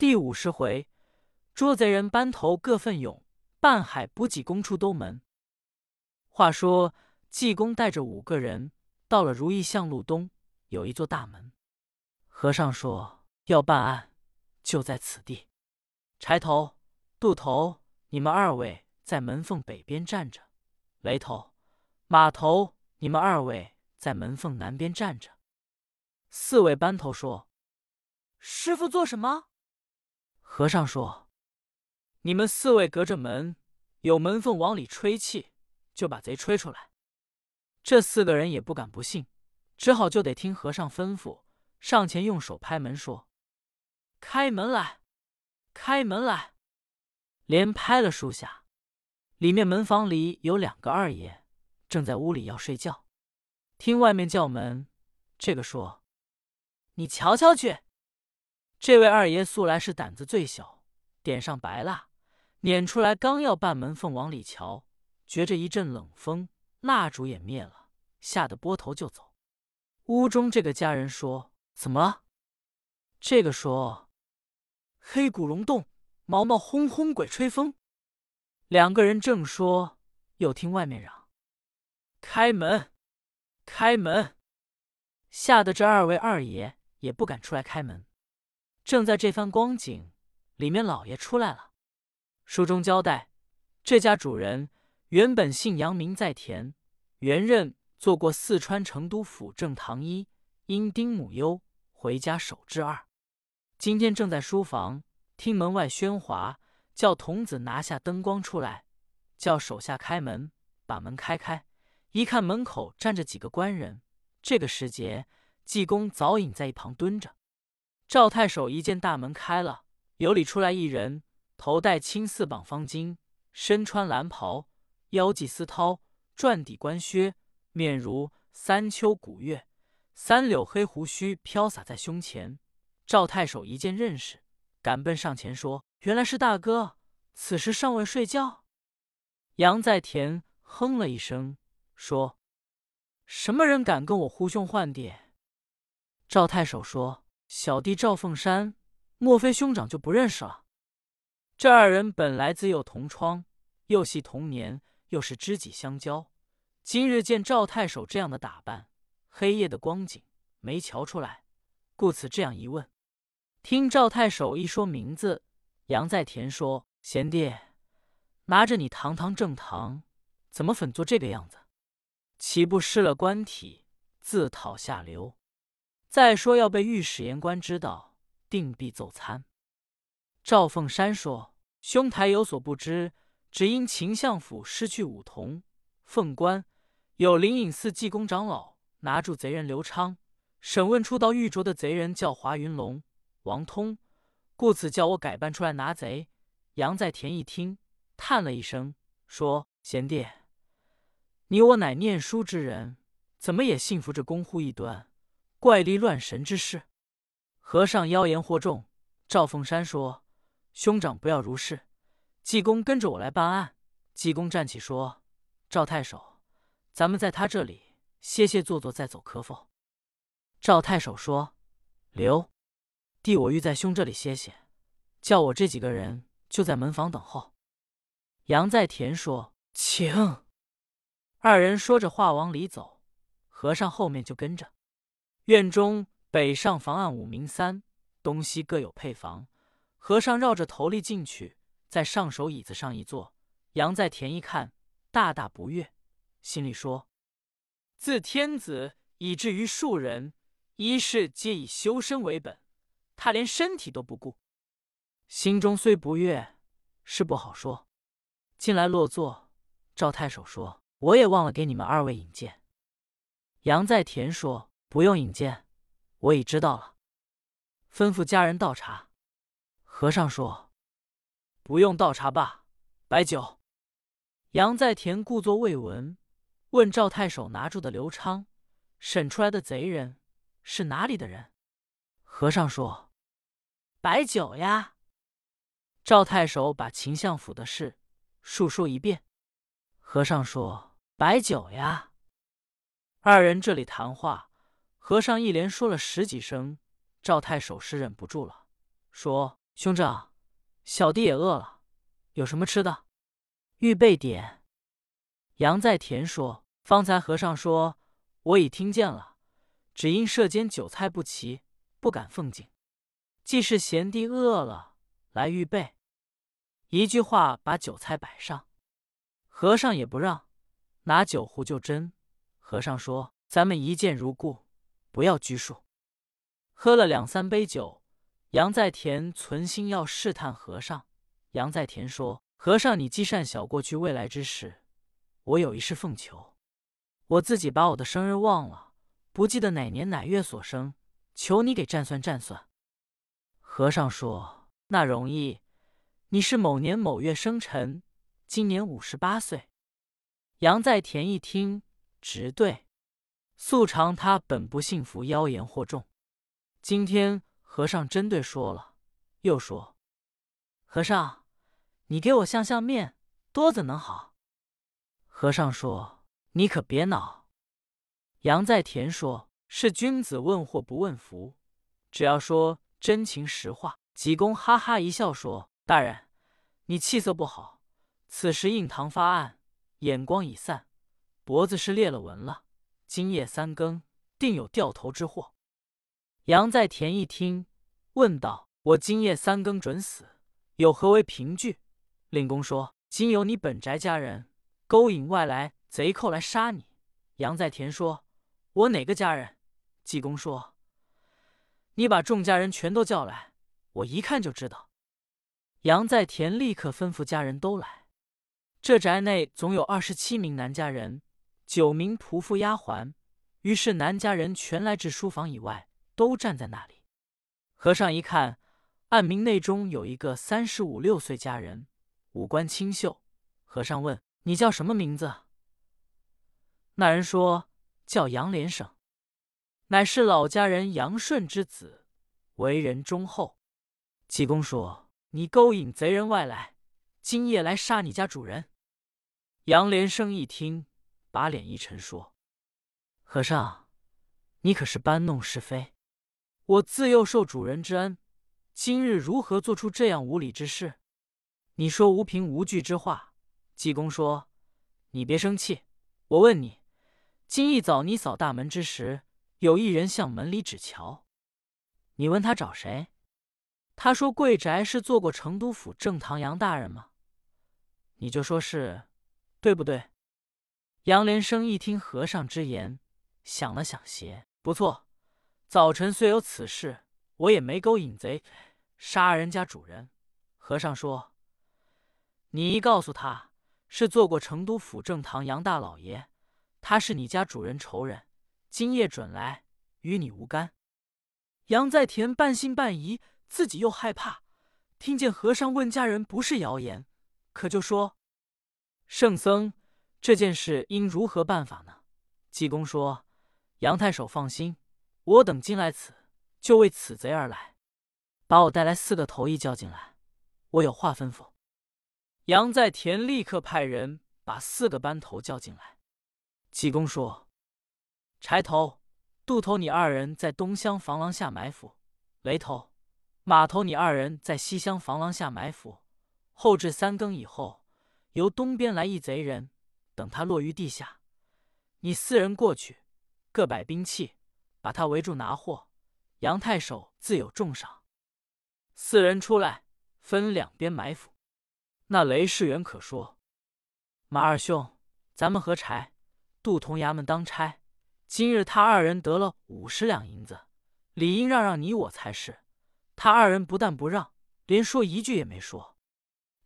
第五十回，捉贼人班头各奋勇，半海补给攻出东门。话说济公带着五个人到了如意巷路东，有一座大门。和尚说要办案，就在此地。柴头、渡头，你们二位在门缝北边站着；雷头、马头，你们二位在门缝南边站着。四位班头说：“师傅做什么？”和尚说：“你们四位隔着门，有门缝往里吹气，就把贼吹出来。”这四个人也不敢不信，只好就得听和尚吩咐，上前用手拍门说：“开门来，开门来！”连拍了数下，里面门房里有两个二爷，正在屋里要睡觉，听外面叫门，这个说：“你瞧瞧去。”这位二爷素来是胆子最小，点上白蜡，撵出来，刚要半门缝往里瞧，觉着一阵冷风，蜡烛也灭了，吓得拨头就走。屋中这个家人说：“怎么了？”这个说：“黑骨隆洞，毛毛轰轰，鬼吹风。”两个人正说，又听外面嚷：“开门，开门！”吓得这二位二爷也不敢出来开门。正在这番光景，里面老爷出来了。书中交代，这家主人原本姓杨，名在田，原任做过四川成都府正堂医，因丁母忧，回家守制二。今天正在书房听门外喧哗，叫童子拿下灯光出来，叫手下开门，把门开开。一看门口站着几个官人，这个时节，济公早已在一旁蹲着。赵太守一见大门开了，由里出来一人，头戴青丝绑方巾，身穿蓝袍，腰系丝绦，转底官靴，面如三秋古月，三绺黑胡须飘洒在胸前。赵太守一见认识，赶奔上前说：“原来是大哥，此时尚未睡觉。”杨在田哼了一声，说：“什么人敢跟我呼兄唤弟？”赵太守说。小弟赵凤山，莫非兄长就不认识了？这二人本来自幼同窗，又系同年，又是知己相交。今日见赵太守这样的打扮，黑夜的光景没瞧出来，故此这样一问。听赵太守一说名字，杨在田说：“贤弟，拿着你堂堂正堂，怎么粉做这个样子？岂不失了官体，自讨下流？”再说要被御史言官知道，定必奏参。赵凤山说：“兄台有所不知，只因秦相府失去五童，凤官有灵隐寺济公长老拿住贼人刘昌，审问出到玉镯的贼人叫华云龙、王通，故此叫我改扮出来拿贼。”杨在田一听，叹了一声，说：“贤弟，你我乃念书之人，怎么也信服这公户一端？”怪力乱神之事，和尚妖言惑众。赵凤山说：“兄长不要如是。”济公跟着我来办案。济公站起说：“赵太守，咱们在他这里歇歇坐坐，再走可否？”赵太守说：“留，弟我欲在兄这里歇歇，叫我这几个人就在门房等候。”杨在田说：“请。”二人说着话往里走，和尚后面就跟着。院中北上房案五明三，东西各有配房。和尚绕着头立进去，在上手椅子上一坐。杨在田一看，大大不悦，心里说：“自天子以至于庶人，一事皆以修身为本，他连身体都不顾。”心中虽不悦，是不好说。进来落座，赵太守说：“我也忘了给你们二位引荐。”杨在田说。不用引荐，我已知道了。吩咐家人倒茶。和尚说：“不用倒茶罢，摆酒。”杨在田故作未闻，问赵太守拿住的刘昌，审出来的贼人是哪里的人？和尚说：“摆酒呀。”赵太守把秦相府的事述说一遍。和尚说：“摆酒呀。”二人这里谈话。和尚一连说了十几声，赵太守是忍不住了，说：“兄长，小弟也饿了，有什么吃的？预备点。杨在田说：“方才和尚说，我已听见了，只因舍间酒菜不齐，不敢奉敬。既是贤弟饿了，来预备。”一句话把酒菜摆上，和尚也不让，拿酒壶就斟。和尚说：“咱们一见如故，不要拘束。”喝了两三杯酒，杨在田存心要试探和尚。杨在田说：“和尚，你积善小过去未来之事，我有一事奉求。我自己把我的生日忘了，不记得哪年哪月所生，求你给占算占算。”和尚说：“那容易。”你是某年某月生辰，今年五十八岁。杨在田一听，直对。素常他本不信服妖言惑众，今天和尚针对说了，又说：“和尚，你给我相相面，多怎能好？”和尚说：“你可别恼。”杨在田说：“是君子问祸不问福，只要说真情实话。”济公哈哈一笑说。大人，你气色不好。此时印堂发暗，眼光已散，脖子是裂了纹了。今夜三更，定有掉头之祸。杨在田一听，问道：“我今夜三更准死，有何为凭据？”令公说：“今有你本宅家人勾引外来贼寇来杀你。”杨在田说：“我哪个家人？”济公说：“你把众家人全都叫来，我一看就知道。”杨在田立刻吩咐家人都来。这宅内总有二十七名男家人，九名仆妇丫鬟。于是男家人全来至书房以外，都站在那里。和尚一看，暗明内中有一个三十五六岁家人，五官清秀。和尚问：“你叫什么名字？”那人说：“叫杨连生，乃是老家人杨顺之子，为人忠厚。”济公说。你勾引贼人外来，今夜来杀你家主人。杨连生一听，把脸一沉，说：“和尚，你可是搬弄是非？我自幼受主人之恩，今日如何做出这样无礼之事？你说无凭无据之话。”济公说：“你别生气，我问你，今一早你扫大门之时，有一人向门里指瞧，你问他找谁？”他说：“贵宅是做过成都府正堂杨大人吗？你就说是，对不对？”杨连生一听和尚之言，想了想，邪不错。早晨虽有此事，我也没勾引贼，杀人家主人。和尚说：“你一告诉他是做过成都府正堂杨大老爷，他是你家主人仇人，今夜准来，与你无干。”杨在田半信半疑。自己又害怕，听见和尚问家人不是谣言，可就说：“圣僧，这件事应如何办法呢？”济公说：“杨太守放心，我等今来此就为此贼而来，把我带来四个头一叫进来，我有话吩咐。”杨在田立刻派人把四个班头叫进来。济公说：“柴头、杜头，你二人在东厢房廊下埋伏；雷头。”马头，你二人在西厢房廊下埋伏，后至三更以后，由东边来一贼人，等他落于地下，你四人过去，各摆兵器，把他围住拿货。杨太守自有重赏。四人出来，分两边埋伏。那雷世元可说：“马二兄，咱们和柴、杜同衙门当差，今日他二人得了五十两银子，理应让让你我才是。”他二人不但不让，连说一句也没说。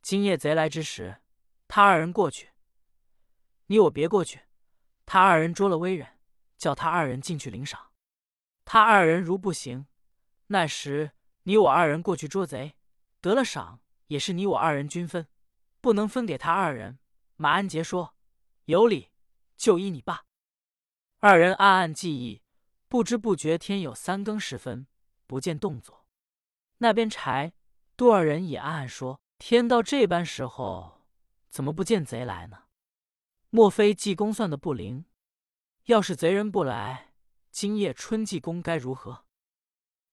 今夜贼来之时，他二人过去，你我别过去。他二人捉了威人，叫他二人进去领赏。他二人如不行，那时你我二人过去捉贼，得了赏也是你我二人均分，不能分给他二人。马安杰说：“有理，就依你罢。”二人暗暗记忆，不知不觉天有三更时分，不见动作。那边柴杜二人也暗暗说：“天到这般时候，怎么不见贼来呢？莫非济公算的不灵？要是贼人不来，今夜春济公该如何？”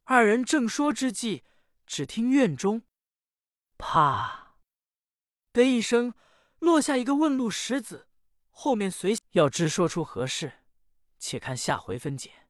二人正说之际，只听院中“啪”的一声，落下一个问路石子，后面随要知说出何事，且看下回分解。